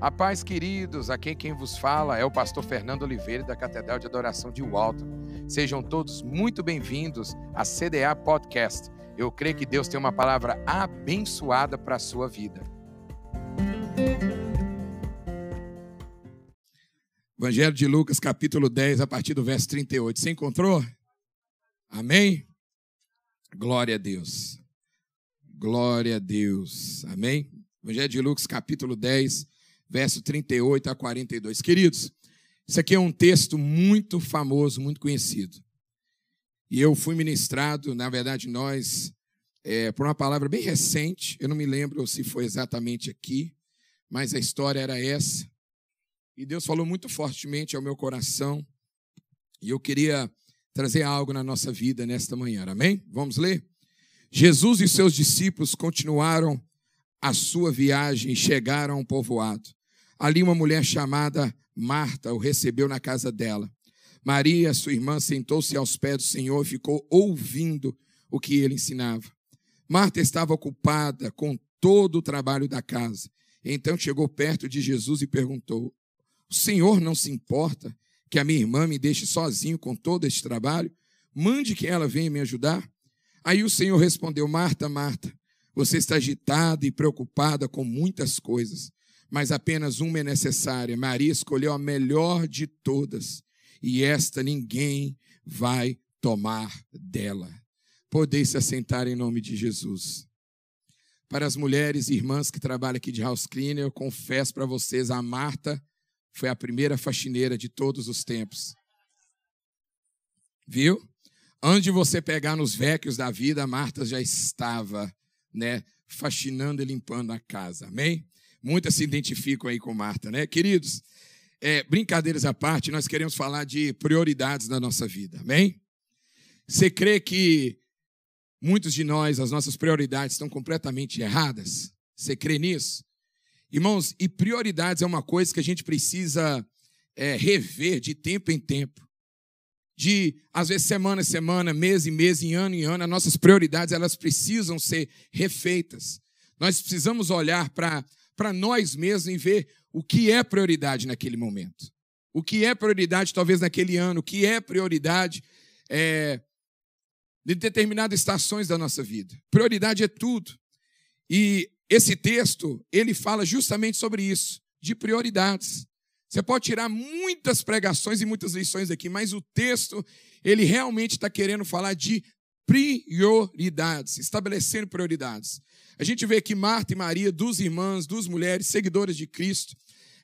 A paz, queridos, aqui quem vos fala é o pastor Fernando Oliveira da Catedral de Adoração de Walton. Sejam todos muito bem-vindos à CDA Podcast. Eu creio que Deus tem uma palavra abençoada para a sua vida. Evangelho de Lucas, capítulo 10, a partir do verso 38. Você encontrou? Amém? Glória a Deus. Glória a Deus. Amém? Evangelho de Lucas, capítulo 10, verso 38 a 42. Queridos, isso aqui é um texto muito famoso, muito conhecido. E eu fui ministrado, na verdade, nós, é, por uma palavra bem recente, eu não me lembro se foi exatamente aqui, mas a história era essa. E Deus falou muito fortemente ao meu coração, e eu queria trazer algo na nossa vida nesta manhã, amém? Vamos ler? Jesus e seus discípulos continuaram a sua viagem e chegaram a um povoado. Ali uma mulher chamada Marta o recebeu na casa dela. Maria, sua irmã, sentou-se aos pés do Senhor e ficou ouvindo o que ele ensinava. Marta estava ocupada com todo o trabalho da casa. Então chegou perto de Jesus e perguntou: O Senhor não se importa que a minha irmã me deixe sozinho com todo este trabalho? Mande que ela venha me ajudar. Aí o Senhor respondeu: Marta, Marta, você está agitada e preocupada com muitas coisas mas apenas uma é necessária. Maria escolheu a melhor de todas, e esta ninguém vai tomar dela. Podeis se assentar em nome de Jesus. Para as mulheres e irmãs que trabalham aqui de house cleaner, eu confesso para vocês, a Marta foi a primeira faxineira de todos os tempos. Viu? Antes de você pegar nos vecos da vida, a Marta já estava, né, faxinando e limpando a casa. Amém? Muitas se identificam aí com Marta, né? Queridos, é, brincadeiras à parte, nós queremos falar de prioridades na nossa vida, amém? Você crê que muitos de nós, as nossas prioridades estão completamente erradas? Você crê nisso? Irmãos, e prioridades é uma coisa que a gente precisa é, rever de tempo em tempo. De, às vezes, semana em semana, mês em mês, em ano em ano, as nossas prioridades elas precisam ser refeitas. Nós precisamos olhar para para nós mesmos em ver o que é prioridade naquele momento. O que é prioridade, talvez, naquele ano, o que é prioridade é, de determinadas estações da nossa vida. Prioridade é tudo. E esse texto, ele fala justamente sobre isso, de prioridades. Você pode tirar muitas pregações e muitas lições aqui, mas o texto, ele realmente está querendo falar de prioridades, estabelecendo prioridades. A gente vê que Marta e Maria, duas irmãs, duas mulheres seguidoras de Cristo,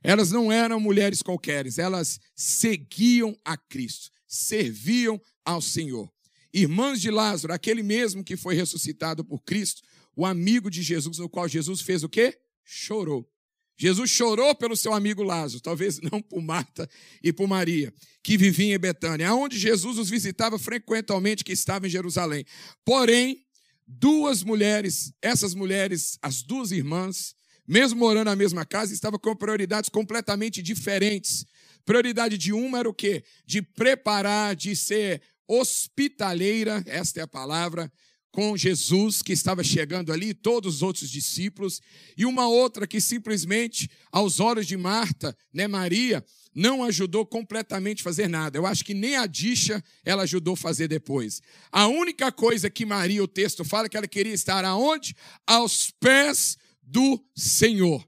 elas não eram mulheres qualquer, elas seguiam a Cristo, serviam ao Senhor. Irmãs de Lázaro, aquele mesmo que foi ressuscitado por Cristo, o amigo de Jesus, no qual Jesus fez o quê? Chorou. Jesus chorou pelo seu amigo Lázaro, talvez não por Marta e por Maria, que viviam em Betânia, aonde Jesus os visitava frequentemente, que estava em Jerusalém. Porém, duas mulheres, essas mulheres, as duas irmãs, mesmo morando na mesma casa, estavam com prioridades completamente diferentes. Prioridade de uma era o quê? De preparar, de ser hospitaleira, esta é a palavra, com Jesus que estava chegando ali, todos os outros discípulos, e uma outra que simplesmente, aos olhos de Marta, né, Maria, não ajudou completamente a fazer nada. Eu acho que nem a Dicha ela ajudou a fazer depois. A única coisa que Maria, o texto fala, é que ela queria estar aonde? Aos pés do Senhor.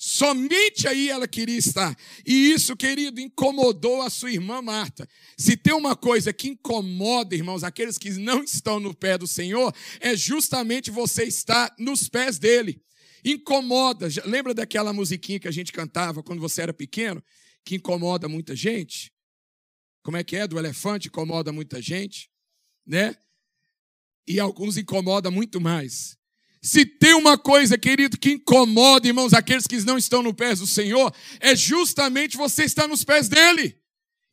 Somente aí ela queria estar. E isso, querido, incomodou a sua irmã Marta. Se tem uma coisa que incomoda, irmãos, aqueles que não estão no pé do Senhor, é justamente você estar nos pés dele. Incomoda. Lembra daquela musiquinha que a gente cantava quando você era pequeno? Que incomoda muita gente? Como é que é? Do elefante incomoda muita gente, né? E alguns incomoda muito mais. Se tem uma coisa, querido, que incomoda, irmãos, aqueles que não estão no pés do Senhor, é justamente você estar nos pés dele.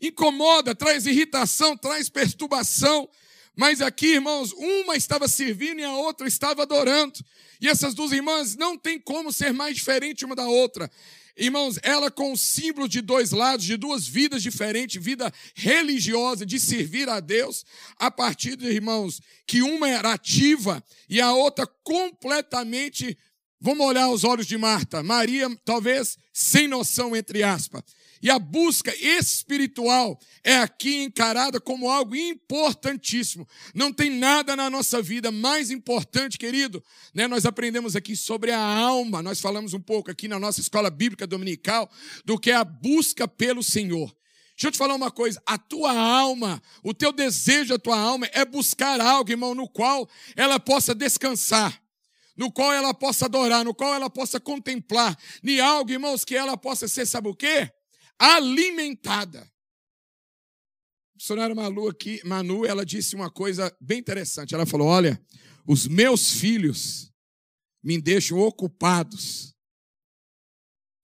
Incomoda, traz irritação, traz perturbação. Mas aqui, irmãos, uma estava servindo e a outra estava adorando. E essas duas irmãs não tem como ser mais diferente uma da outra. Irmãos, ela com o símbolo de dois lados, de duas vidas diferentes, vida religiosa, de servir a Deus, a partir de, irmãos, que uma era ativa e a outra completamente Vamos olhar os olhos de Marta. Maria, talvez sem noção, entre aspas. E a busca espiritual é aqui encarada como algo importantíssimo. Não tem nada na nossa vida mais importante, querido. Né? Nós aprendemos aqui sobre a alma. Nós falamos um pouco aqui na nossa escola bíblica dominical do que é a busca pelo Senhor. Deixa eu te falar uma coisa: a tua alma, o teu desejo, a tua alma é buscar algo, irmão, no qual ela possa descansar no qual ela possa adorar, no qual ela possa contemplar, em algo, irmãos, que ela possa ser, sabe o quê? Alimentada. A missionária Manu aqui, Manu, ela disse uma coisa bem interessante. Ela falou: Olha, os meus filhos me deixam ocupados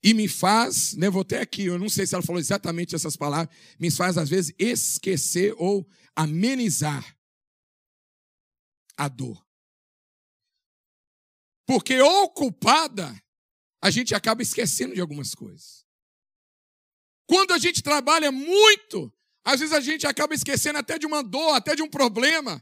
e me faz, né, vou até aqui, eu não sei se ela falou exatamente essas palavras, me faz às vezes esquecer ou amenizar a dor. Porque ocupada, a gente acaba esquecendo de algumas coisas. Quando a gente trabalha muito, às vezes a gente acaba esquecendo até de uma dor, até de um problema.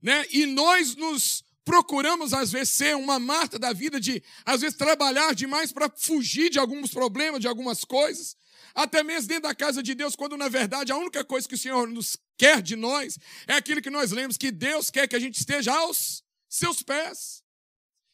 Né? E nós nos procuramos, às vezes, ser uma Marta da vida de, às vezes, trabalhar demais para fugir de alguns problemas, de algumas coisas. Até mesmo dentro da casa de Deus, quando na verdade a única coisa que o Senhor nos quer de nós é aquilo que nós lemos, que Deus quer que a gente esteja aos seus pés.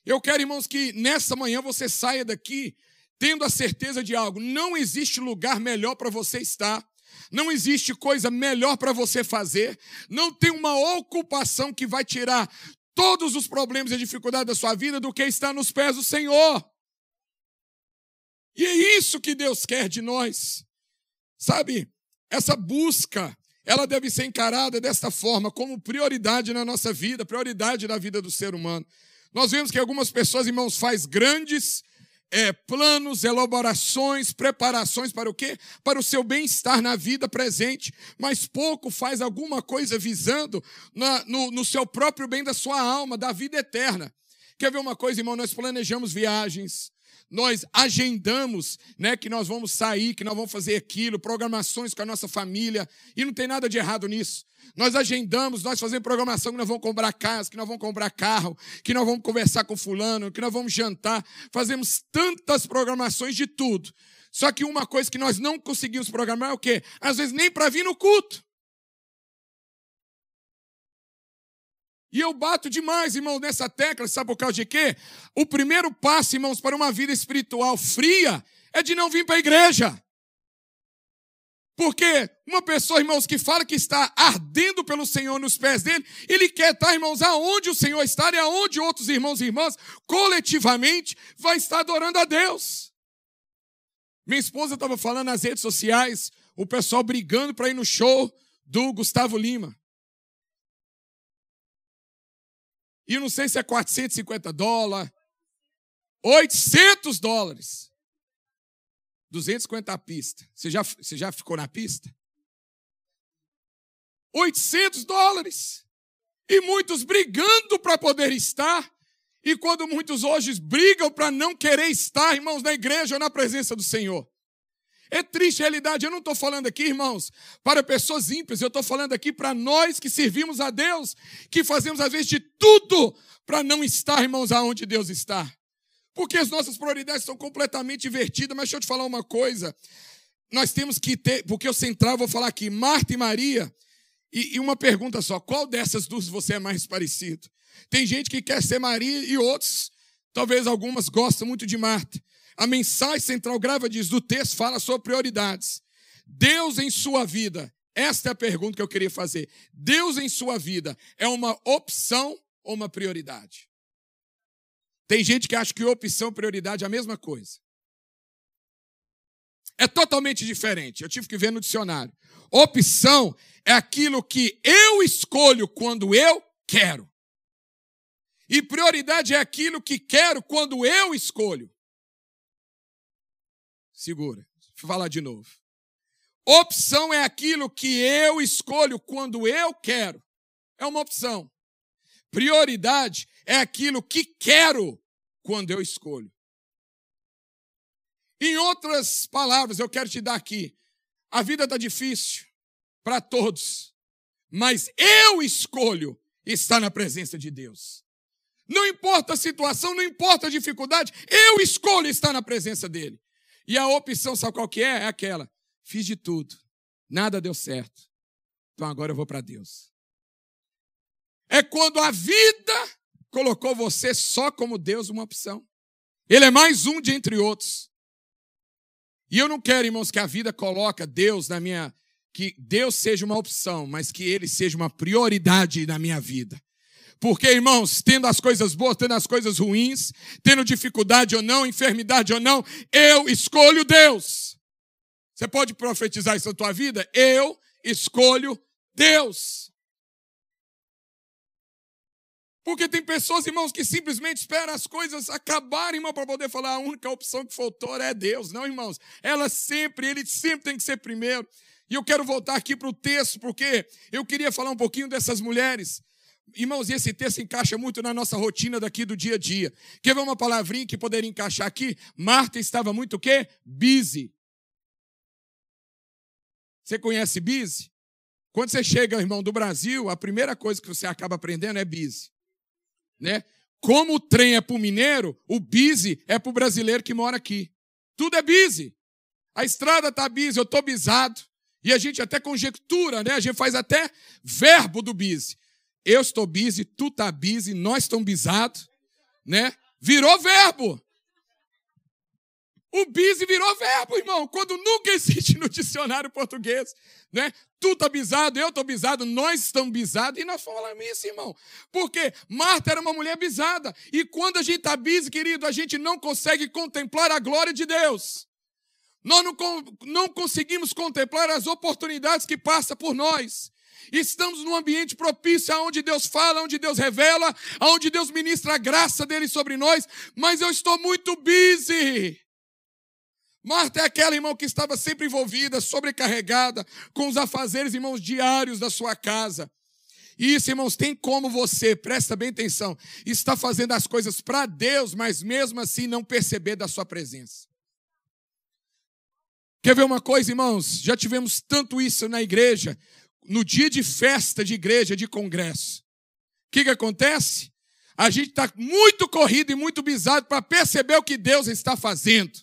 Eu quero, irmãos, que nessa manhã você saia daqui tendo a certeza de algo. Não existe lugar melhor para você estar. Não existe coisa melhor para você fazer. Não tem uma ocupação que vai tirar todos os problemas e dificuldades da sua vida do que estar nos pés do Senhor. E é isso que Deus quer de nós. Sabe, essa busca, ela deve ser encarada desta forma, como prioridade na nossa vida, prioridade na vida do ser humano. Nós vemos que algumas pessoas, irmãos, faz grandes é, planos, elaborações, preparações para o quê? Para o seu bem-estar na vida presente, mas pouco faz alguma coisa visando na, no, no seu próprio bem da sua alma, da vida eterna. Quer ver uma coisa, irmão? Nós planejamos viagens, nós agendamos, né, que nós vamos sair, que nós vamos fazer aquilo, programações com a nossa família, e não tem nada de errado nisso. Nós agendamos, nós fazemos programação que nós vamos comprar casa, que nós vamos comprar carro, que nós vamos conversar com fulano, que nós vamos jantar. Fazemos tantas programações de tudo. Só que uma coisa que nós não conseguimos programar é o quê? Às vezes nem para vir no culto. E eu bato demais, irmão, nessa tecla, sabe por causa de quê? O primeiro passo, irmãos, para uma vida espiritual fria é de não vir para a igreja. Porque uma pessoa, irmãos, que fala que está ardendo pelo Senhor nos pés dele, ele quer estar, irmãos, aonde o Senhor está e aonde outros irmãos e irmãs, coletivamente, vai estar adorando a Deus. Minha esposa estava falando nas redes sociais, o pessoal brigando para ir no show do Gustavo Lima. E não sei se é 450 dólares, 800 dólares. 250 a pista. Você já, você já ficou na pista? 800 dólares. E muitos brigando para poder estar. E quando muitos hoje brigam para não querer estar, irmãos, na igreja ou na presença do Senhor. É triste a realidade. Eu não estou falando aqui, irmãos, para pessoas ímpias. Eu estou falando aqui para nós que servimos a Deus, que fazemos às vezes de tudo para não estar, irmãos, aonde Deus está. Porque as nossas prioridades são completamente invertidas. Mas deixa eu te falar uma coisa. Nós temos que ter, porque o central, vou falar aqui, Marta e Maria. E, e uma pergunta só: qual dessas duas você é mais parecido? Tem gente que quer ser Maria e outros, talvez algumas, gostam muito de Marta. A mensagem central grava diz do texto fala sobre prioridades. Deus em sua vida, esta é a pergunta que eu queria fazer. Deus em sua vida é uma opção ou uma prioridade? Tem gente que acha que opção e prioridade é a mesma coisa. É totalmente diferente. Eu tive que ver no dicionário. Opção é aquilo que eu escolho quando eu quero. E prioridade é aquilo que quero quando eu escolho. Segura. Vou falar de novo. Opção é aquilo que eu escolho quando eu quero. É uma opção. Prioridade é aquilo que quero quando eu escolho. Em outras palavras, eu quero te dar aqui: a vida está difícil para todos, mas eu escolho estar na presença de Deus. Não importa a situação, não importa a dificuldade, eu escolho estar na presença dele. E a opção, sabe qual que é? É aquela. Fiz de tudo, nada deu certo. Então agora eu vou para Deus. É quando a vida colocou você só como Deus uma opção. Ele é mais um de entre outros. E eu não quero, irmãos, que a vida coloque Deus na minha que Deus seja uma opção, mas que ele seja uma prioridade na minha vida. Porque, irmãos, tendo as coisas boas, tendo as coisas ruins, tendo dificuldade ou não, enfermidade ou não, eu escolho Deus. Você pode profetizar isso na tua vida? Eu escolho Deus. Porque tem pessoas, irmãos, que simplesmente esperam as coisas acabarem, irmão, para poder falar a única opção que faltou é Deus. Não, irmãos. Ela sempre, ele sempre tem que ser primeiro. E eu quero voltar aqui para o texto, porque eu queria falar um pouquinho dessas mulheres. Irmãos, esse texto encaixa muito na nossa rotina daqui do dia a dia. Quer ver uma palavrinha que poderia encaixar aqui? Marta estava muito o quê? Busy. Você conhece busy? Quando você chega, irmão, do Brasil, a primeira coisa que você acaba aprendendo é busy. Né? Como o trem é para o mineiro, o busy é para o brasileiro que mora aqui. Tudo é busy. A estrada está busy, eu estou bisado. E a gente até conjectura, né? A gente faz até verbo do busy. Eu estou busy, tu está busy, nós estamos bisados, né? Virou verbo. O busy virou verbo, irmão, quando nunca existe no dicionário português, né? Tu tá bisado, eu tô bisado, nós estamos bisados e nós falamos isso, irmão. Porque Marta era uma mulher bisada e quando a gente tá busy, querido, a gente não consegue contemplar a glória de Deus. Nós não, não conseguimos contemplar as oportunidades que passa por nós. Estamos num ambiente propício aonde Deus fala, onde Deus revela, aonde Deus ministra a graça dele sobre nós, mas eu estou muito busy. Marta é aquela, irmão, que estava sempre envolvida, sobrecarregada com os afazeres, irmãos, diários da sua casa. E isso, irmãos, tem como você, presta bem atenção, está fazendo as coisas para Deus, mas mesmo assim não perceber da sua presença. Quer ver uma coisa, irmãos? Já tivemos tanto isso na igreja, no dia de festa de igreja, de congresso. O que, que acontece? A gente está muito corrido e muito bizado para perceber o que Deus está fazendo.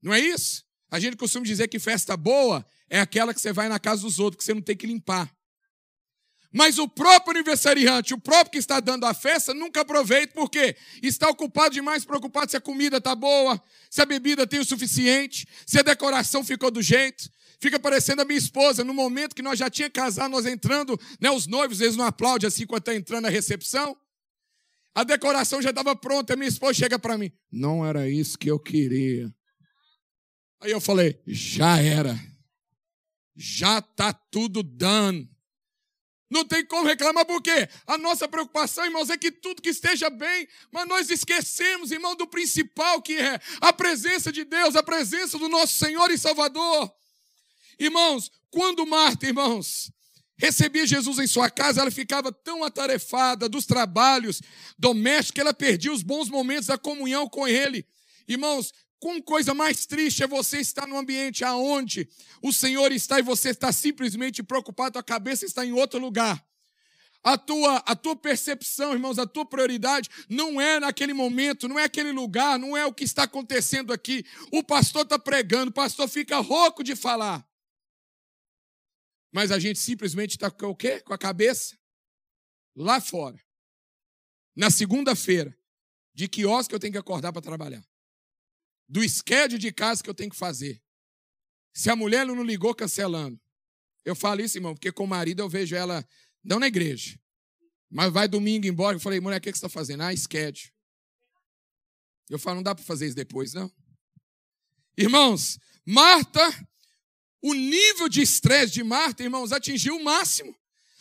Não é isso? A gente costuma dizer que festa boa é aquela que você vai na casa dos outros, que você não tem que limpar. Mas o próprio aniversariante, o próprio que está dando a festa, nunca aproveita, porque está ocupado demais, preocupado se a comida está boa, se a bebida tem o suficiente, se a decoração ficou do jeito. Fica parecendo a minha esposa, no momento que nós já tinha casado, nós entrando, né, os noivos, eles não aplaudem assim quando está entrando na recepção. A decoração já estava pronta, a minha esposa chega para mim, não era isso que eu queria. Aí eu falei: já era. Já está tudo dando. Não tem como reclamar, porque a nossa preocupação, irmãos, é que tudo que esteja bem, mas nós esquecemos, irmão, do principal que é a presença de Deus, a presença do nosso Senhor e Salvador. Irmãos, quando Marta, irmãos, recebia Jesus em sua casa, ela ficava tão atarefada dos trabalhos domésticos que ela perdia os bons momentos da comunhão com Ele. Irmãos, com coisa mais triste é você estar num ambiente aonde o Senhor está e você está simplesmente preocupado, a cabeça está em outro lugar. A tua, a tua percepção, irmãos, a tua prioridade não é naquele momento, não é aquele lugar, não é o que está acontecendo aqui. O pastor está pregando, o pastor fica rouco de falar. Mas a gente simplesmente está com o quê? Com a cabeça lá fora. Na segunda-feira, de que horas que eu tenho que acordar para trabalhar? do schedule de casa que eu tenho que fazer. Se a mulher não ligou cancelando. Eu falo isso, irmão, porque com o marido eu vejo ela, não na igreja, mas vai domingo embora. Eu falei, mulher, o que você está fazendo? Ah, schedule. Eu falo, não dá para fazer isso depois, não. Irmãos, Marta, o nível de estresse de Marta, irmãos, atingiu o máximo.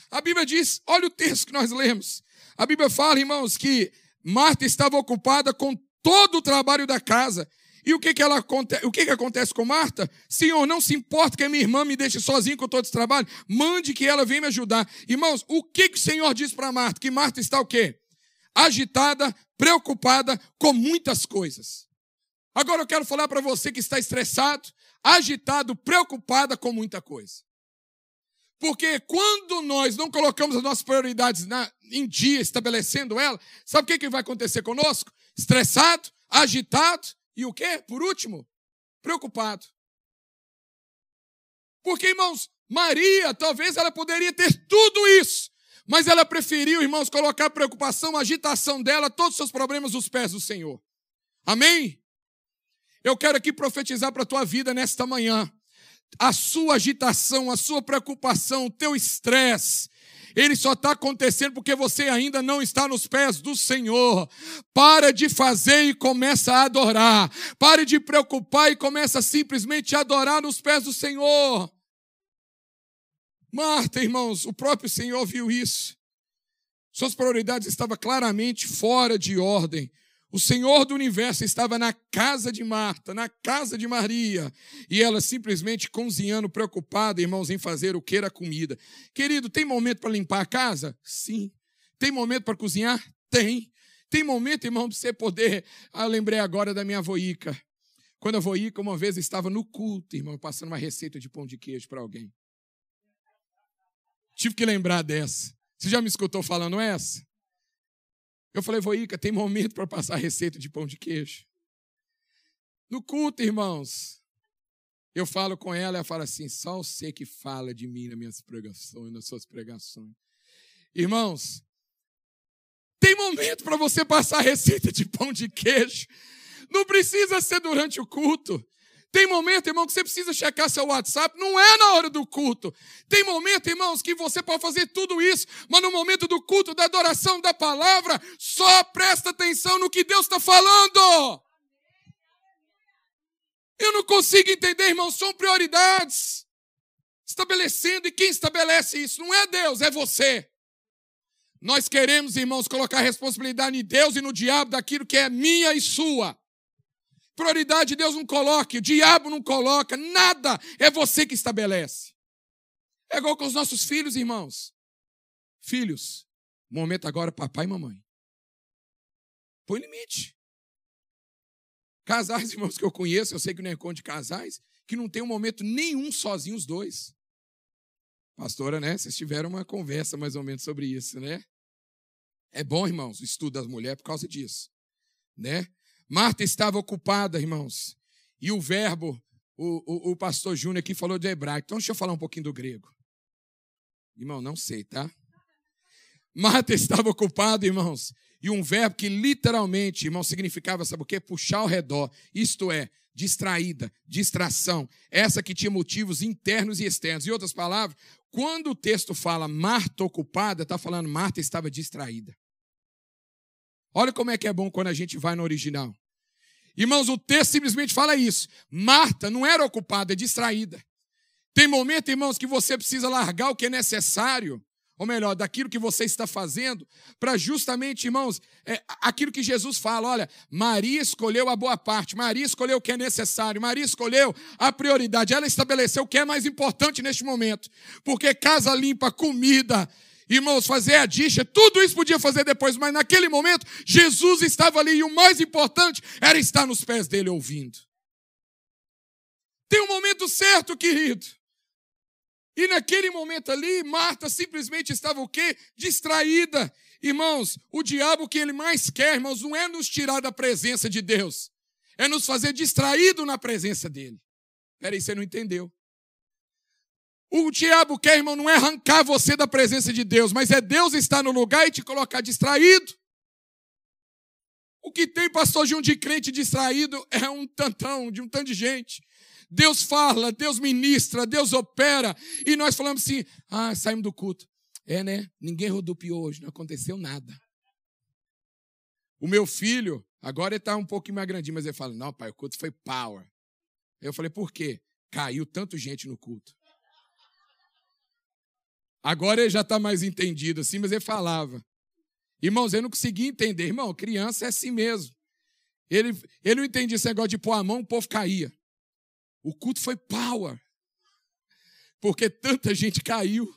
A Bíblia diz, olha o texto que nós lemos. A Bíblia fala, irmãos, que Marta estava ocupada com todo o trabalho da casa e o que, que, ela, o que, que acontece com Marta? Senhor, não se importa que a minha irmã me deixe sozinha com todo esse trabalho. Mande que ela venha me ajudar. Irmãos, o que, que o Senhor diz para Marta? Que Marta está o quê? Agitada, preocupada com muitas coisas. Agora eu quero falar para você que está estressado, agitado, preocupada com muita coisa. Porque quando nós não colocamos as nossas prioridades na, em dia, estabelecendo ela, sabe o que, que vai acontecer conosco? Estressado, agitado e o quê? Por último, preocupado. Porque, irmãos, Maria, talvez ela poderia ter tudo isso, mas ela preferiu, irmãos, colocar a preocupação, a agitação dela, todos os seus problemas nos pés do Senhor. Amém? Eu quero aqui profetizar para a tua vida nesta manhã. A sua agitação, a sua preocupação, o teu estresse, ele só está acontecendo porque você ainda não está nos pés do Senhor. Para de fazer e começa a adorar. Pare de preocupar e começa simplesmente a adorar nos pés do Senhor. Marta, irmãos, o próprio Senhor viu isso. Suas prioridades estavam claramente fora de ordem. O Senhor do universo estava na casa de Marta, na casa de Maria, e ela simplesmente cozinhando, preocupada, irmãos, em fazer o que era comida. Querido, tem momento para limpar a casa? Sim. Tem momento para cozinhar? Tem. Tem momento, irmão, para você poder. Ah, lembrei agora da minha avoica. Quando a avoica, uma vez, estava no culto, irmão, passando uma receita de pão de queijo para alguém. Tive que lembrar dessa. Você já me escutou falando essa? Eu falei, Voica, tem momento para passar receita de pão de queijo. No culto, irmãos, eu falo com ela, ela fala assim: só você que fala de mim nas minhas pregações, nas suas pregações. Irmãos, tem momento para você passar receita de pão de queijo. Não precisa ser durante o culto. Tem momento, irmão, que você precisa checar seu WhatsApp, não é na hora do culto. Tem momento, irmãos, que você pode fazer tudo isso, mas no momento do culto, da adoração, da palavra, só presta atenção no que Deus está falando. Eu não consigo entender, irmãos, são prioridades. Estabelecendo, e quem estabelece isso? Não é Deus, é você. Nós queremos, irmãos, colocar responsabilidade em Deus e no diabo daquilo que é minha e sua. Prioridade Deus não coloque, o diabo não coloca, nada, é você que estabelece. É igual com os nossos filhos, irmãos. Filhos, momento agora, papai e mamãe. Põe limite. Casais, irmãos, que eu conheço, eu sei que não é conto de casais, que não tem um momento nenhum sozinhos os dois. Pastora, né? Vocês tiveram uma conversa mais ou menos sobre isso, né? É bom, irmãos, o estudo das mulheres por causa disso, né? Marta estava ocupada, irmãos. E o verbo, o, o, o pastor Júnior aqui falou de hebraico. Então deixa eu falar um pouquinho do grego. Irmão, não sei, tá? Marta estava ocupada, irmãos. E um verbo que literalmente, irmão, significava, sabe o quê? Puxar ao redor. Isto é, distraída, distração. Essa que tinha motivos internos e externos. Em outras palavras, quando o texto fala Marta ocupada, está falando Marta estava distraída. Olha como é que é bom quando a gente vai no original. Irmãos, o texto simplesmente fala isso. Marta não era ocupada, é distraída. Tem momento, irmãos, que você precisa largar o que é necessário, ou melhor, daquilo que você está fazendo, para justamente, irmãos, é, aquilo que Jesus fala: olha, Maria escolheu a boa parte, Maria escolheu o que é necessário, Maria escolheu a prioridade, ela estabeleceu o que é mais importante neste momento, porque casa limpa, comida, Irmãos, fazer a dicha, tudo isso podia fazer depois, mas naquele momento Jesus estava ali e o mais importante era estar nos pés dele ouvindo. Tem um momento certo, querido. E naquele momento ali, Marta simplesmente estava o quê? Distraída. Irmãos, o diabo que ele mais quer, irmãos, não é nos tirar da presença de Deus, é nos fazer distraído na presença dele. Peraí, você não entendeu. O diabo quer, irmão, não é arrancar você da presença de Deus, mas é Deus estar no lugar e te colocar distraído. O que tem, pastor Júnior, de crente distraído é um tantão, de um tanto de gente. Deus fala, Deus ministra, Deus opera, e nós falamos assim: ah, saímos do culto. É, né? Ninguém rodopiou hoje, não aconteceu nada. O meu filho, agora ele está um pouquinho mais grandinho, mas ele fala: não, pai, o culto foi power. Eu falei: por quê? Caiu tanto gente no culto. Agora ele já está mais entendido assim, mas ele falava. Irmãos, eu não conseguia entender. Irmão, criança é assim mesmo. Ele, ele não entendia esse negócio de pôr a mão, o povo caía. O culto foi power. Porque tanta gente caiu.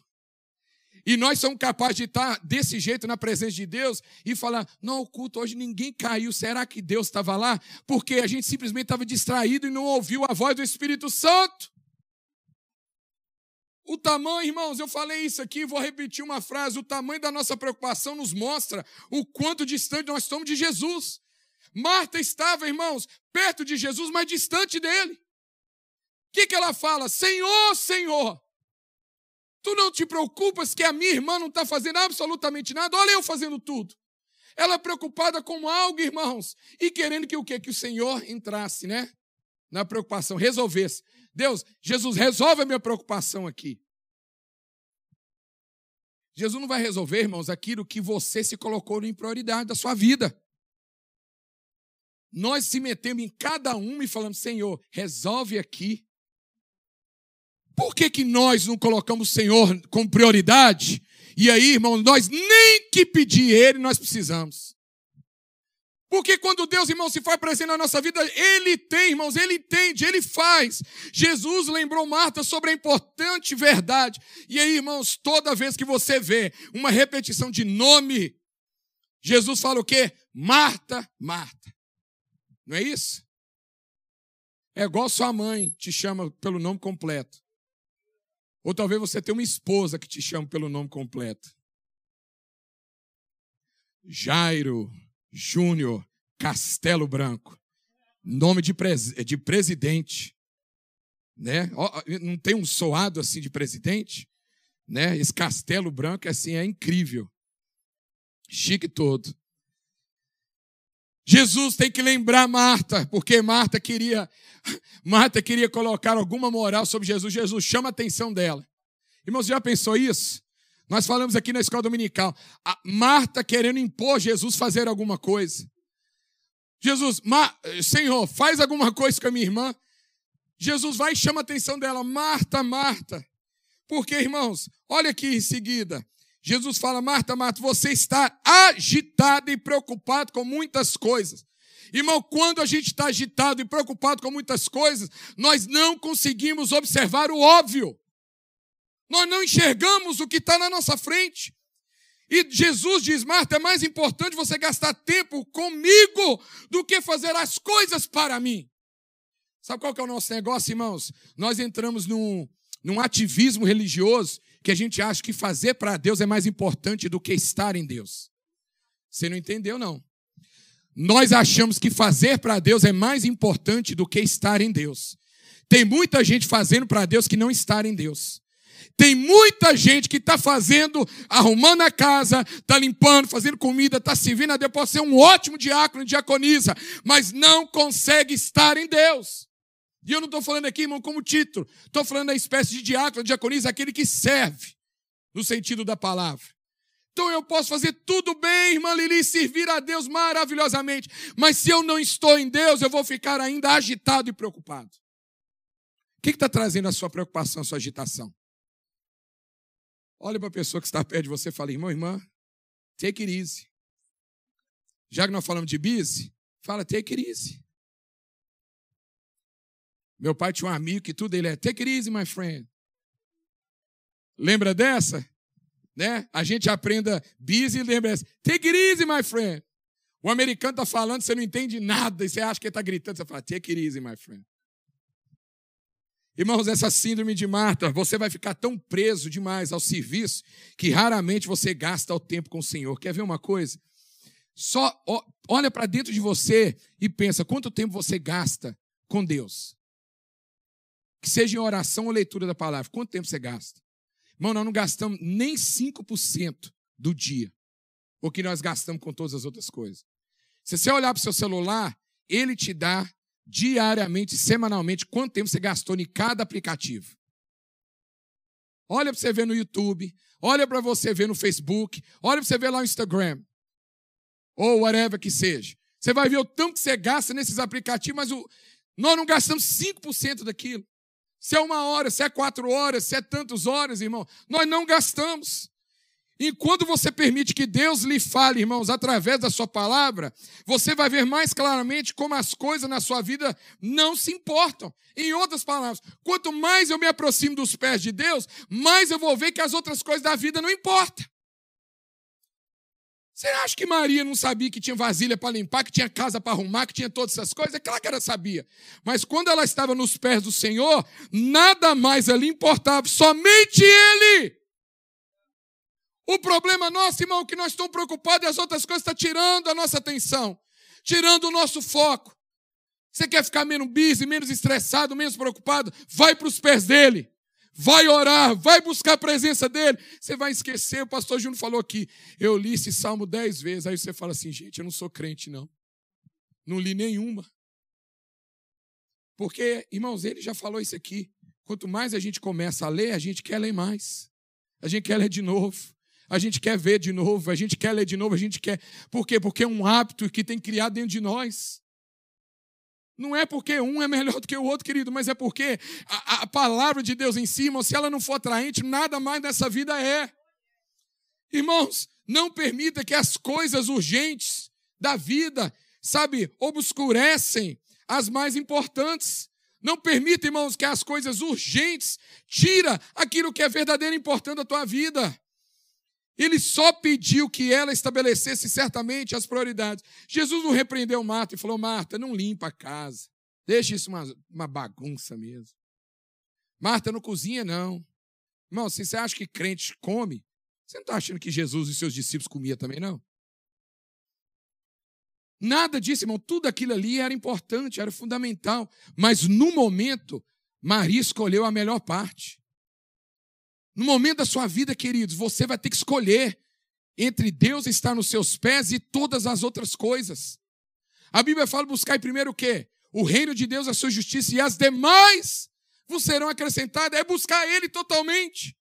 E nós somos capazes de estar desse jeito na presença de Deus e falar: não, o culto hoje ninguém caiu. Será que Deus estava lá? Porque a gente simplesmente estava distraído e não ouviu a voz do Espírito Santo. O tamanho, irmãos, eu falei isso aqui, vou repetir uma frase: o tamanho da nossa preocupação nos mostra o quanto distante nós estamos de Jesus. Marta estava, irmãos, perto de Jesus, mas distante dele. O que, que ela fala? Senhor, Senhor, tu não te preocupas que a minha irmã não está fazendo absolutamente nada? Olha eu fazendo tudo. Ela é preocupada com algo, irmãos, e querendo que o quê? Que o Senhor entrasse, né? Na preocupação, resolvesse. Deus, Jesus, resolve a minha preocupação aqui. Jesus não vai resolver, irmãos, aquilo que você se colocou em prioridade da sua vida. Nós se metemos em cada um e falamos, Senhor, resolve aqui. Por que, que nós não colocamos o Senhor como prioridade? E aí, irmãos, nós nem que pedir Ele nós precisamos. Porque quando Deus, irmão, se faz presente na nossa vida, Ele tem, irmãos, Ele entende, Ele faz. Jesus lembrou Marta sobre a importante verdade. E aí, irmãos, toda vez que você vê uma repetição de nome, Jesus fala o quê? Marta, Marta. Não é isso? É igual sua mãe te chama pelo nome completo. Ou talvez você tenha uma esposa que te chama pelo nome completo. Jairo, Júnior Castelo Branco. Nome de, pres de presidente. Né? Não tem um soado assim de presidente? Né? Esse Castelo Branco assim, é incrível. Chique todo. Jesus tem que lembrar Marta, porque Marta queria Marta queria colocar alguma moral sobre Jesus. Jesus chama a atenção dela. Irmãos, já pensou isso? Nós falamos aqui na escola dominical, a Marta querendo impor Jesus fazer alguma coisa. Jesus, Senhor, faz alguma coisa com a minha irmã. Jesus vai e chama a atenção dela, Marta, Marta. Porque, irmãos, olha aqui em seguida. Jesus fala, Marta, Marta, você está agitada e preocupado com muitas coisas. Irmão, quando a gente está agitado e preocupado com muitas coisas, nós não conseguimos observar o óbvio. Nós não enxergamos o que está na nossa frente. E Jesus diz: Marta, é mais importante você gastar tempo comigo do que fazer as coisas para mim. Sabe qual que é o nosso negócio, irmãos? Nós entramos num, num ativismo religioso que a gente acha que fazer para Deus é mais importante do que estar em Deus. Você não entendeu, não. Nós achamos que fazer para Deus é mais importante do que estar em Deus. Tem muita gente fazendo para Deus que não está em Deus. Tem muita gente que está fazendo, arrumando a casa, está limpando, fazendo comida, está servindo a Deus, pode ser um ótimo diácono, diaconisa, mas não consegue estar em Deus. E eu não estou falando aqui, irmão, como título. Estou falando da espécie de diácono, diaconisa, aquele que serve, no sentido da palavra. Então eu posso fazer tudo bem, irmã Lili, servir a Deus maravilhosamente. Mas se eu não estou em Deus, eu vou ficar ainda agitado e preocupado. O que está trazendo a sua preocupação, a sua agitação? Olha para a pessoa que está perto de você e fala, irmão, irmã, take it easy. Já que nós falamos de busy, fala take it easy. Meu pai tinha um amigo que tudo ele é take it easy, my friend. Lembra dessa? Né? A gente aprenda busy e lembra dessa. Take it easy, my friend. O americano está falando, você não entende nada, e você acha que ele está gritando, você fala, take it easy, my friend. Irmãos, essa síndrome de Marta, você vai ficar tão preso demais ao serviço que raramente você gasta o tempo com o Senhor. Quer ver uma coisa? Só olha para dentro de você e pensa quanto tempo você gasta com Deus. Que seja em oração ou leitura da palavra. Quanto tempo você gasta? Irmão, nós não gastamos nem 5% do dia. O que nós gastamos com todas as outras coisas. Se você olhar para o seu celular, ele te dá diariamente, semanalmente, quanto tempo você gastou em cada aplicativo. Olha para você ver no YouTube, olha para você ver no Facebook, olha para você ver lá no Instagram, ou whatever que seja. Você vai ver o tanto que você gasta nesses aplicativos, mas o... nós não gastamos 5% daquilo. Se é uma hora, se é quatro horas, se é tantas horas, irmão, nós não gastamos. Enquanto você permite que Deus lhe fale, irmãos, através da sua palavra, você vai ver mais claramente como as coisas na sua vida não se importam. Em outras palavras, quanto mais eu me aproximo dos pés de Deus, mais eu vou ver que as outras coisas da vida não importam. Você acha que Maria não sabia que tinha vasilha para limpar, que tinha casa para arrumar, que tinha todas essas coisas? É claro que ela sabia. Mas quando ela estava nos pés do Senhor, nada mais ali importava, somente Ele. O problema nosso, irmão, é que nós estamos preocupados e as outras coisas estão tirando a nossa atenção, tirando o nosso foco. Você quer ficar menos busy, menos estressado, menos preocupado? Vai para os pés dele vai orar, vai buscar a presença dele. Você vai esquecer, o pastor Júnior falou aqui, eu li esse salmo dez vezes. Aí você fala assim, gente, eu não sou crente, não. Não li nenhuma. Porque, irmãos, ele já falou isso aqui. Quanto mais a gente começa a ler, a gente quer ler mais. A gente quer ler de novo. A gente quer ver de novo, a gente quer ler de novo, a gente quer. Por quê? Porque é um hábito que tem criado dentro de nós. Não é porque um é melhor do que o outro, querido, mas é porque a, a palavra de Deus em si, se ela não for atraente, nada mais nessa vida é. Irmãos, não permita que as coisas urgentes da vida, sabe, obscurecem as mais importantes. Não permita, irmãos, que as coisas urgentes tira aquilo que é verdadeiro e importante da tua vida. Ele só pediu que ela estabelecesse certamente as prioridades. Jesus não repreendeu Marta e falou: Marta, não limpa a casa. Deixa isso uma, uma bagunça mesmo. Marta, não cozinha, não. Irmão, se você acha que crente come, você não está achando que Jesus e seus discípulos comiam também, não? Nada disso, irmão. Tudo aquilo ali era importante, era fundamental. Mas no momento, Maria escolheu a melhor parte. No momento da sua vida, queridos, você vai ter que escolher entre Deus estar nos seus pés e todas as outras coisas. A Bíblia fala buscar primeiro o quê? O reino de Deus, a sua justiça e as demais vos serão acrescentadas. É buscar Ele totalmente.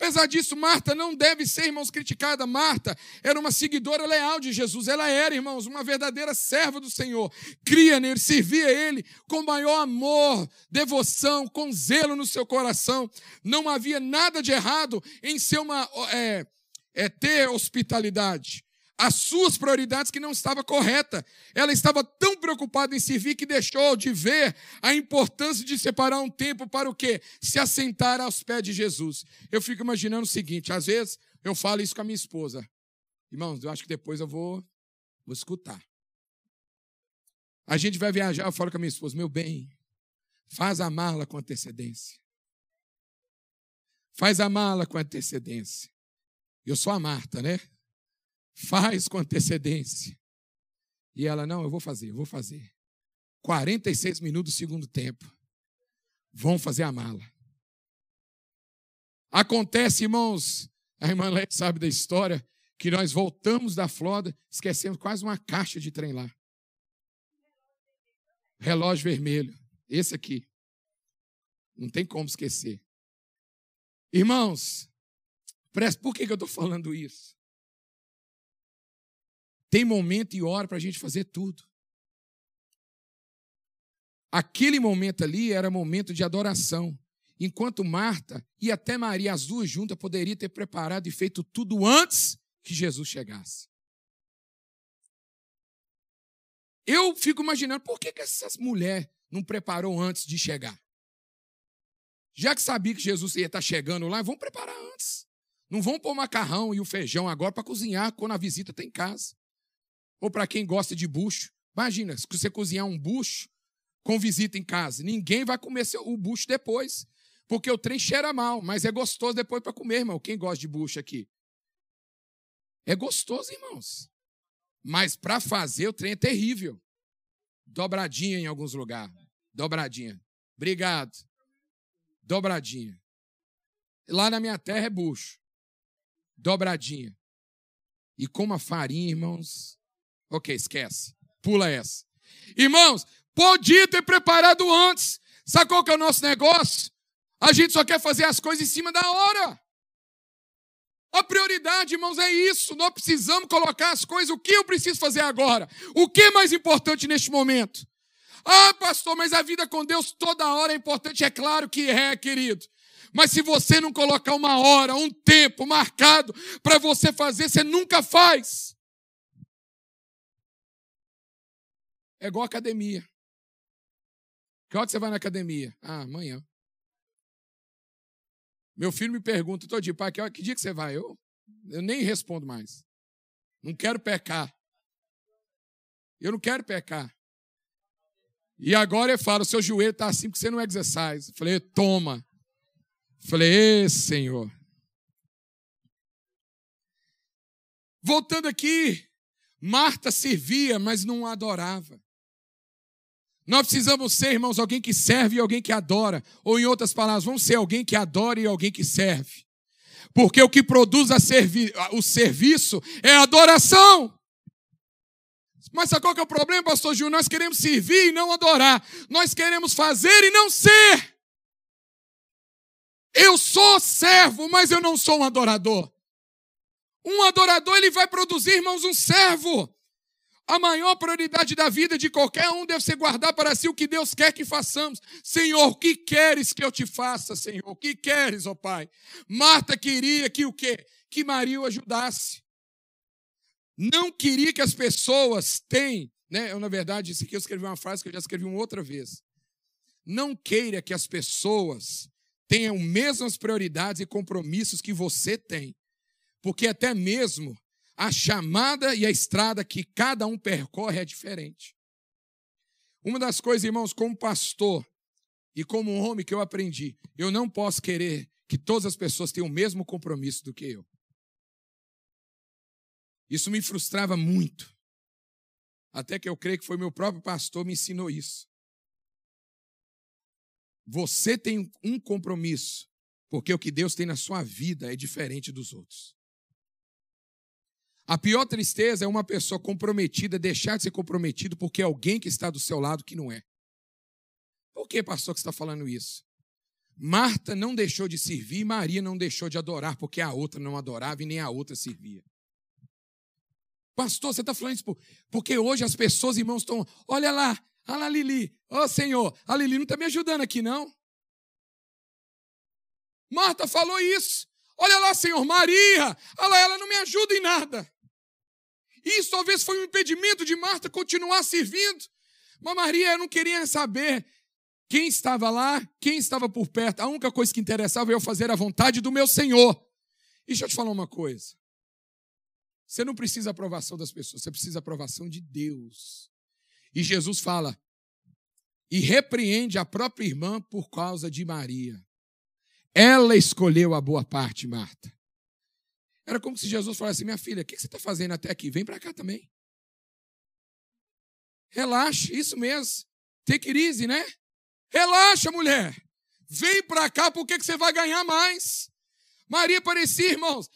Apesar disso, Marta não deve ser, irmãos, criticada. Marta era uma seguidora leal de Jesus. Ela era, irmãos, uma verdadeira serva do Senhor. Cria nele, servia ele com maior amor, devoção, com zelo no seu coração. Não havia nada de errado em ser uma, é, é, ter hospitalidade as suas prioridades que não estava correta. Ela estava tão preocupada em servir que deixou de ver a importância de separar um tempo para o quê? Se assentar aos pés de Jesus. Eu fico imaginando o seguinte, às vezes eu falo isso com a minha esposa. Irmãos, eu acho que depois eu vou, vou escutar. A gente vai viajar, eu falo com a minha esposa, meu bem, faz a mala com antecedência. Faz a mala com antecedência. Eu sou a Marta, né? Faz com antecedência. E ela, não, eu vou fazer, eu vou fazer. 46 minutos do segundo tempo. Vão fazer a mala. Acontece, irmãos, a irmã Lé sabe da história, que nós voltamos da Flórida, esquecemos quase uma caixa de trem lá. Relógio vermelho. Esse aqui. Não tem como esquecer. Irmãos, por que eu estou falando isso? Tem momento e hora para a gente fazer tudo. Aquele momento ali era momento de adoração. Enquanto Marta e até Maria, as duas juntas, poderiam ter preparado e feito tudo antes que Jesus chegasse. Eu fico imaginando por que, que essas mulheres não preparou antes de chegar? Já que sabia que Jesus ia estar chegando lá, vão preparar antes. Não vão pôr macarrão e o feijão agora para cozinhar quando a visita tem em casa. Ou para quem gosta de bucho. Imagina, se você cozinhar um bucho com visita em casa, ninguém vai comer o bucho depois. Porque o trem cheira mal, mas é gostoso depois para comer, irmão. Quem gosta de bucho aqui? É gostoso, irmãos. Mas para fazer o trem é terrível. Dobradinha em alguns lugares. Dobradinha. Obrigado. Dobradinha. Lá na minha terra é bucho. Dobradinha. E como a farinha, irmãos, Ok, esquece. Pula essa. Irmãos, podia ter preparado antes. Sabe qual que é o nosso negócio? A gente só quer fazer as coisas em cima da hora. A prioridade, irmãos, é isso. Nós precisamos colocar as coisas. O que eu preciso fazer agora? O que é mais importante neste momento? Ah, pastor, mas a vida com Deus toda hora é importante. É claro que é, querido. Mas se você não colocar uma hora, um tempo marcado para você fazer, você nunca faz. É igual academia. Que hora você vai na academia? Ah, amanhã. Meu filho me pergunta todo dia, pai, que, que dia que você vai? Eu, eu nem respondo mais. Não quero pecar. Eu não quero pecar. E agora ele fala: o seu joelho está assim porque você não exercise. Falei, toma. Falei, Senhor. Voltando aqui, Marta servia, mas não adorava. Nós precisamos ser, irmãos, alguém que serve e alguém que adora. Ou, em outras palavras, vamos ser alguém que adora e alguém que serve. Porque o que produz servi o serviço é adoração. Mas sabe qual que é o problema, pastor Gil? Nós queremos servir e não adorar. Nós queremos fazer e não ser. Eu sou servo, mas eu não sou um adorador. Um adorador, ele vai produzir, irmãos, um servo. A maior prioridade da vida de qualquer um deve ser guardar para si o que Deus quer que façamos. Senhor, o que queres que eu te faça, Senhor? O que queres, ó Pai? Marta queria que o quê? Que Maria o ajudasse. Não queria que as pessoas tenham, né? Eu, na verdade, isso aqui eu escrevi uma frase que eu já escrevi uma outra vez. Não queira que as pessoas tenham mesmas prioridades e compromissos que você tem. Porque até mesmo a chamada e a estrada que cada um percorre é diferente. Uma das coisas, irmãos, como pastor e como homem que eu aprendi, eu não posso querer que todas as pessoas tenham o mesmo compromisso do que eu. Isso me frustrava muito. Até que eu creio que foi meu próprio pastor me ensinou isso. Você tem um compromisso, porque o que Deus tem na sua vida é diferente dos outros. A pior tristeza é uma pessoa comprometida deixar de ser comprometido porque é alguém que está do seu lado que não é. Por que, pastor, que está falando isso? Marta não deixou de servir Maria não deixou de adorar, porque a outra não adorava e nem a outra servia. Pastor, você está falando isso porque hoje as pessoas, irmãos, estão. Olha lá, olha lá, Lili. Ô oh, Senhor, a Lili não está me ajudando aqui, não. Marta falou isso. Olha lá, Senhor, Maria. Olha lá, ela não me ajuda em nada. Isso talvez foi um impedimento de Marta continuar servindo. Mas Maria não queria saber quem estava lá, quem estava por perto. A única coisa que interessava é eu fazer a vontade do meu Senhor. E deixa eu te falar uma coisa. Você não precisa aprovação das pessoas, você precisa aprovação de Deus. E Jesus fala, e repreende a própria irmã por causa de Maria. Ela escolheu a boa parte, Marta. Era como se Jesus falasse: Minha filha, o que você está fazendo até aqui? Vem para cá também. Relaxa, isso mesmo. Take it easy, né? Relaxa, mulher. Vem para cá porque que você vai ganhar mais. Maria parecia, irmãos,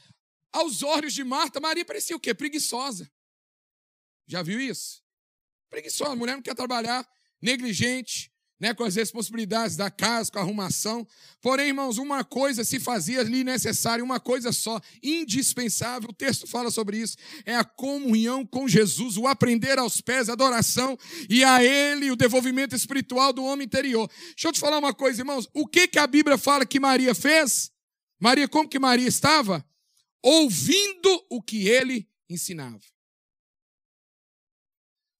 aos olhos de Marta, Maria parecia o quê? Preguiçosa. Já viu isso? Preguiçosa, mulher não quer trabalhar, negligente, né, com as responsabilidades da casa, com a arrumação. Porém, irmãos, uma coisa se fazia ali necessária, uma coisa só, indispensável. O texto fala sobre isso: é a comunhão com Jesus, o aprender aos pés, a adoração e a Ele o desenvolvimento espiritual do homem interior. Deixa eu te falar uma coisa, irmãos. O que, que a Bíblia fala que Maria fez? Maria, como que Maria estava? Ouvindo o que ele ensinava.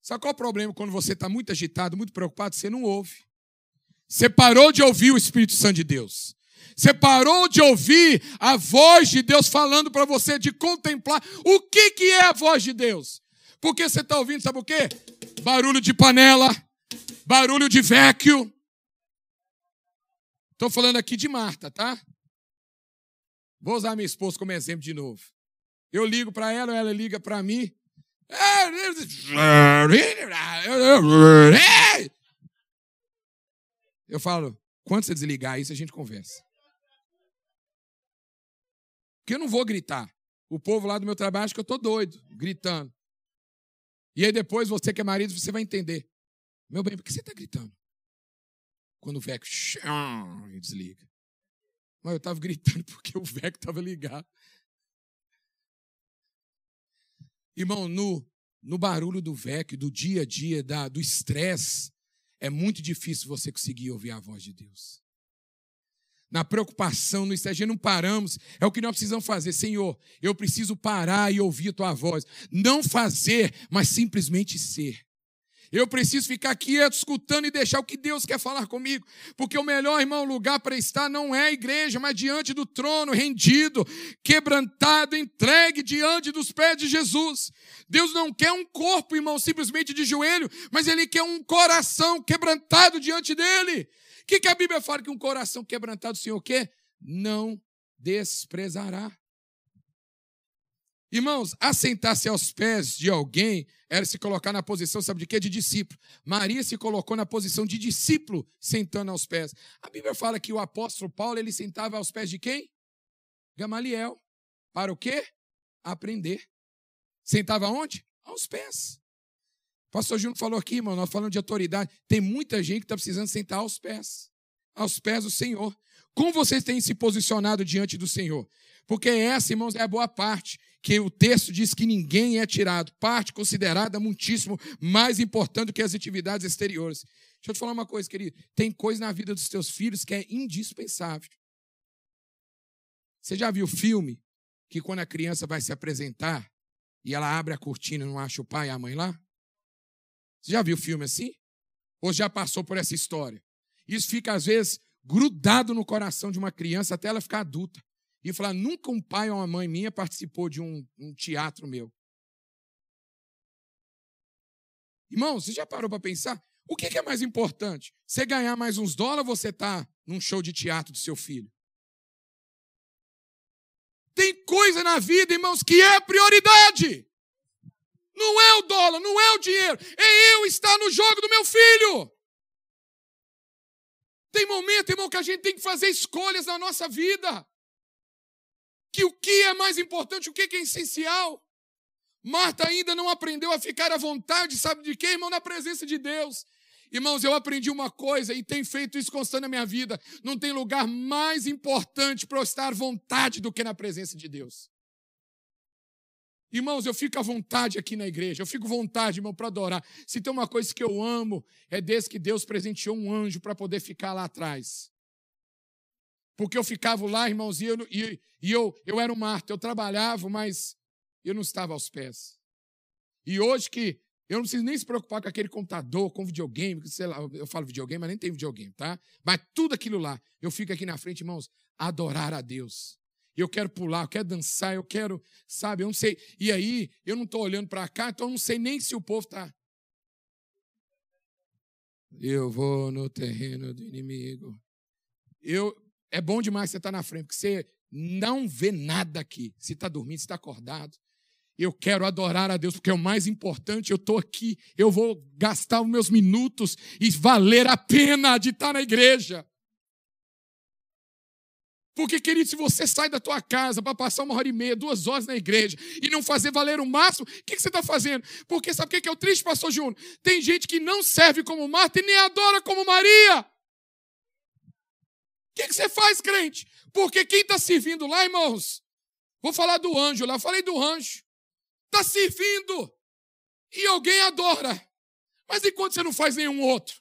Sabe qual é o problema quando você está muito agitado, muito preocupado? Você não ouve. Você parou de ouvir o Espírito Santo de Deus. Você parou de ouvir a voz de Deus falando para você, de contemplar. O que, que é a voz de Deus? Porque você está ouvindo, sabe o quê? Barulho de panela, barulho de vecchio. Estou falando aqui de Marta, tá? Vou usar minha esposa como exemplo de novo. Eu ligo para ela, ela liga para mim. Eu falo, quando você desligar isso, a gente conversa. Porque eu não vou gritar. O povo lá do meu trabalho acha que eu estou doido, gritando. E aí depois, você que é marido, você vai entender. Meu bem, por que você está gritando? Quando o Vec e desliga. Mas eu estava gritando porque o Vec estava ligado. Irmão, no, no barulho do VEC, do dia a dia, da, do estresse, é muito difícil você conseguir ouvir a voz de Deus. Na preocupação, no estresse, não paramos. É o que nós precisamos fazer. Senhor, eu preciso parar e ouvir a tua voz. Não fazer, mas simplesmente ser. Eu preciso ficar quieto, escutando e deixar o que Deus quer falar comigo. Porque o melhor, irmão, lugar para estar não é a igreja, mas diante do trono, rendido, quebrantado, entregue diante dos pés de Jesus. Deus não quer um corpo, irmão, simplesmente de joelho, mas Ele quer um coração quebrantado diante dele. O que, que a Bíblia fala que um coração quebrantado, o Senhor quer? Não desprezará. Irmãos, assentar-se aos pés de alguém era se colocar na posição, sabe de quê? De discípulo. Maria se colocou na posição de discípulo, sentando aos pés. A Bíblia fala que o apóstolo Paulo, ele sentava aos pés de quem? Gamaliel. Para o quê? Aprender. Sentava onde? Aos pés. O pastor Júnior falou aqui, irmão, nós falamos de autoridade. Tem muita gente que está precisando sentar aos pés. Aos pés do Senhor. Como vocês têm se posicionado diante do Senhor? Porque essa, irmãos, é a boa parte que o texto diz que ninguém é tirado, parte considerada muitíssimo mais importante do que as atividades exteriores. Deixa eu te falar uma coisa, querido. Tem coisa na vida dos teus filhos que é indispensável. Você já viu filme que quando a criança vai se apresentar e ela abre a cortina e não acha o pai e a mãe lá? Você já viu filme assim? Ou já passou por essa história? Isso fica, às vezes, grudado no coração de uma criança até ela ficar adulta e falar: nunca um pai ou uma mãe minha participou de um, um teatro meu. Irmão, você já parou para pensar? O que, é mais importante? Você ganhar mais uns dólares ou você tá num show de teatro do seu filho? Tem coisa na vida, irmãos, que é prioridade. Não é o dólar, não é o dinheiro, é eu estar no jogo do meu filho. Tem momento, irmão, que a gente tem que fazer escolhas na nossa vida que o que é mais importante, o que é essencial. Marta ainda não aprendeu a ficar à vontade, sabe de quê, irmão? Na presença de Deus. Irmãos, eu aprendi uma coisa e tenho feito isso constante na minha vida. Não tem lugar mais importante para eu estar à vontade do que na presença de Deus. Irmãos, eu fico à vontade aqui na igreja, eu fico à vontade, irmão, para adorar. Se tem uma coisa que eu amo, é desde que Deus presenteou um anjo para poder ficar lá atrás. Porque eu ficava lá, irmãos, e eu, e, e eu, eu era um Marta, eu trabalhava, mas eu não estava aos pés. E hoje que eu não preciso nem se preocupar com aquele computador, com videogame, sei lá, eu falo videogame, mas nem tem videogame, tá? Mas tudo aquilo lá, eu fico aqui na frente, irmãos, adorar a Deus. Eu quero pular, eu quero dançar, eu quero, sabe, eu não sei. E aí, eu não estou olhando para cá, então eu não sei nem se o povo está. Eu vou no terreno do inimigo. Eu, é bom demais você estar na frente, porque você não vê nada aqui. Se está dormindo, se está acordado. Eu quero adorar a Deus, porque é o mais importante. Eu estou aqui, eu vou gastar os meus minutos e valer a pena de estar na igreja. Porque, querido, se você sai da tua casa para passar uma hora e meia, duas horas na igreja e não fazer valer o máximo, o que, que você está fazendo? Porque sabe o que é o triste, pastor Júnior? Tem gente que não serve como Marta e nem adora como Maria. O que, que você faz, crente? Porque quem está servindo lá, irmãos, vou falar do anjo lá, falei do anjo. Está servindo e alguém adora. Mas enquanto você não faz nenhum outro,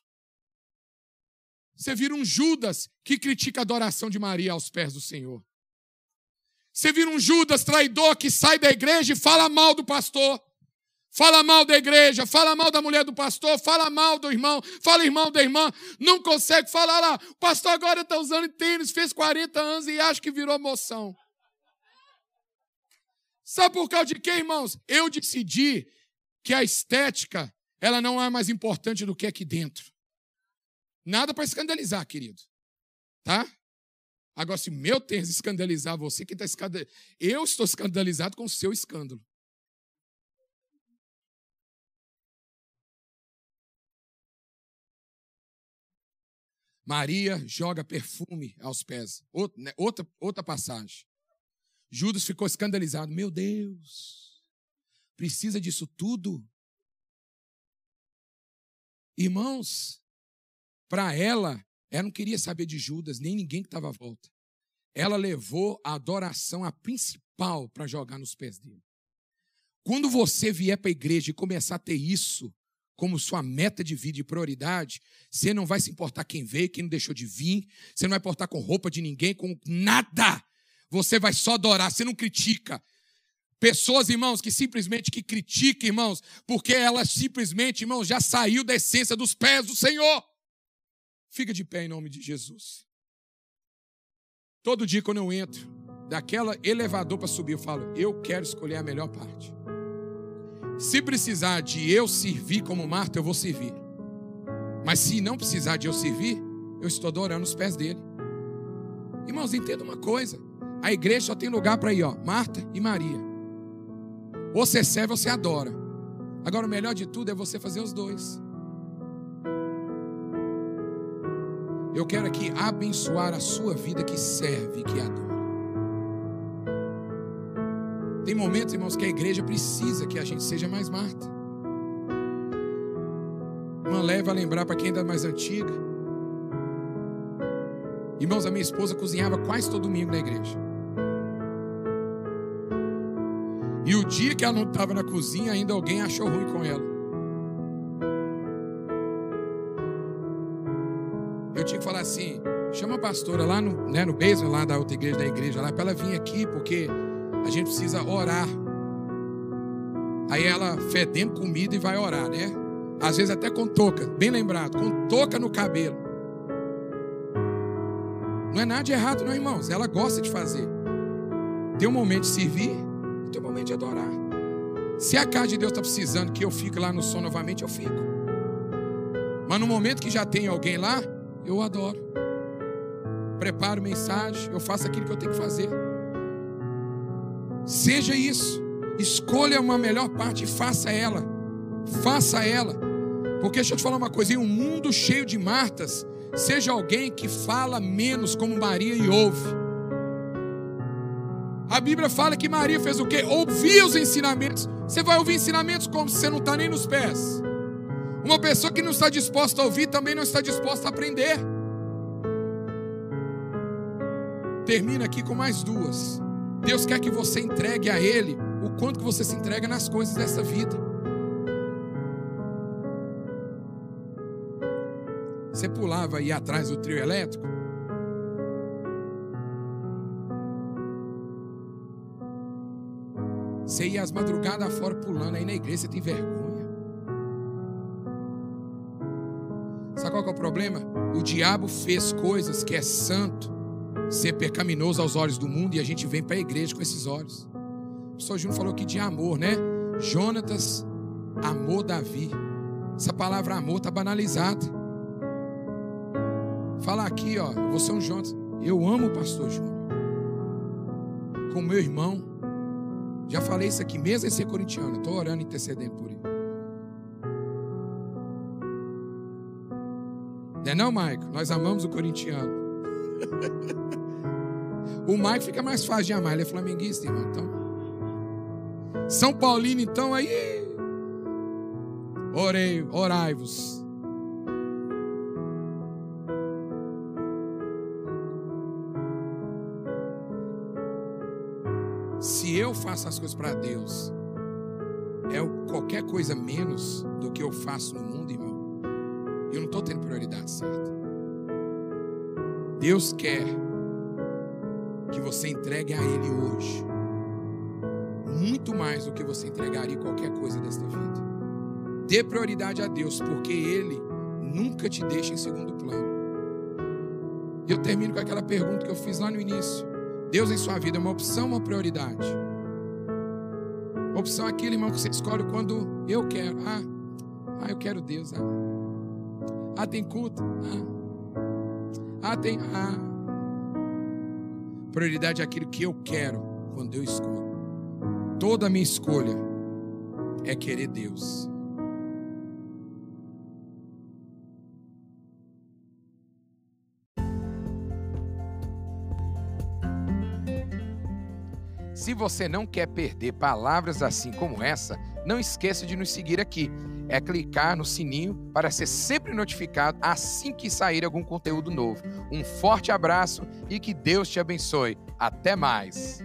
você vira um Judas que critica a adoração de Maria aos pés do Senhor. Você vira um Judas traidor que sai da igreja e fala mal do pastor. Fala mal da igreja, fala mal da mulher do pastor, fala mal do irmão, fala irmão da irmã, não consegue falar lá. O pastor agora está usando tênis, fez 40 anos e acha que virou moção. Sabe por causa de quê, irmãos? Eu decidi que a estética, ela não é mais importante do que aqui dentro. Nada para escandalizar, querido. Tá? Agora, se meu tênis escandalizar você, quem está escandalizado? Eu estou escandalizado com o seu escândalo. Maria joga perfume aos pés. Outra, né, outra, outra passagem. Judas ficou escandalizado. Meu Deus, precisa disso tudo? Irmãos, para ela, ela não queria saber de Judas, nem ninguém que estava à volta. Ela levou a adoração a principal para jogar nos pés dele. Quando você vier para a igreja e começar a ter isso, como sua meta de vida e prioridade, você não vai se importar quem veio, quem não deixou de vir, você não vai importar com roupa de ninguém, com nada. Você vai só adorar, você não critica. Pessoas, irmãos, que simplesmente que criticam, irmãos, porque elas simplesmente, irmãos, já saiu da essência dos pés do Senhor. Fica de pé em nome de Jesus. Todo dia quando eu entro daquela elevador para subir, eu falo, eu quero escolher a melhor parte. Se precisar de eu servir como Marta, eu vou servir. Mas se não precisar de eu servir, eu estou adorando os pés dele. Irmãos, entenda uma coisa. A igreja só tem lugar para ir, ó, Marta e Maria. Ou você serve ou você adora. Agora, o melhor de tudo é você fazer os dois. Eu quero aqui abençoar a sua vida que serve e que adora. Tem momentos, irmãos, que a igreja precisa que a gente seja mais Marta. Uma leva a lembrar para quem ainda é mais antiga. Irmãos, a minha esposa cozinhava quase todo domingo na igreja. E o dia que ela não estava na cozinha, ainda alguém achou ruim com ela. Eu tinha que falar assim: chama a pastora lá no, né, no basement, lá da outra igreja, da igreja lá, para ela vir aqui, porque a gente precisa orar. Aí ela fedendo comida e vai orar, né? Às vezes até com touca, bem lembrado, com touca no cabelo. Não é nada de errado, não, irmãos. Ela gosta de fazer. Tem um momento de servir e tem um momento de adorar. Se a casa de Deus está precisando que eu fique lá no som novamente, eu fico. Mas no momento que já tem alguém lá, eu adoro. Preparo mensagem, eu faço aquilo que eu tenho que fazer. Seja isso. Escolha uma melhor parte e faça ela. Faça ela. Porque deixa eu te falar uma coisa: em um mundo cheio de Martas, seja alguém que fala menos como Maria e ouve. A Bíblia fala que Maria fez o quê? Ouvia os ensinamentos. Você vai ouvir ensinamentos como se você não está nem nos pés. Uma pessoa que não está disposta a ouvir também não está disposta a aprender. Termina aqui com mais duas. Deus quer que você entregue a Ele o quanto que você se entrega nas coisas dessa vida. Você pulava aí atrás do trio elétrico? Você ia às madrugadas fora pulando aí na igreja, você tem vergonha. Sabe qual é o problema? O diabo fez coisas que é santo ser pecaminoso aos olhos do mundo e a gente vem para a igreja com esses olhos. O pastor Júnior falou aqui de amor, né? Jonatas amou Davi. Essa palavra amor está banalizada. Fala aqui, ó, você é um Jonatas. Eu amo o pastor Júnior. Com meu irmão. Já falei isso aqui, mesmo em ser corintiano. Estou orando e intercedendo por ele. Não é não, Maico? Nós amamos o corintiano. o Mike fica mais fácil de amar, ele é flamenguista, irmão. Então. São Paulino, então, aí. Orei, orai-vos. Se eu faço as coisas para Deus, é qualquer coisa menos do que eu faço no mundo, irmão. Eu não estou tendo prioridade certa. Deus quer que você entregue a Ele hoje muito mais do que você entregaria qualquer coisa desta vida. Dê prioridade a Deus, porque Ele nunca te deixa em segundo plano. E eu termino com aquela pergunta que eu fiz lá no início: Deus em sua vida é uma opção ou uma prioridade? Opção é aquele irmão que você escolhe quando eu quero. Ah, ah eu quero Deus. Ah, ah tem culto. Ah, ah, tem. Ah. Prioridade é aquilo que eu quero quando eu escolho. Toda a minha escolha é querer Deus. Se você não quer perder palavras assim como essa, não esqueça de nos seguir aqui é clicar no sininho para ser sempre notificado assim que sair algum conteúdo novo. Um forte abraço e que Deus te abençoe. Até mais!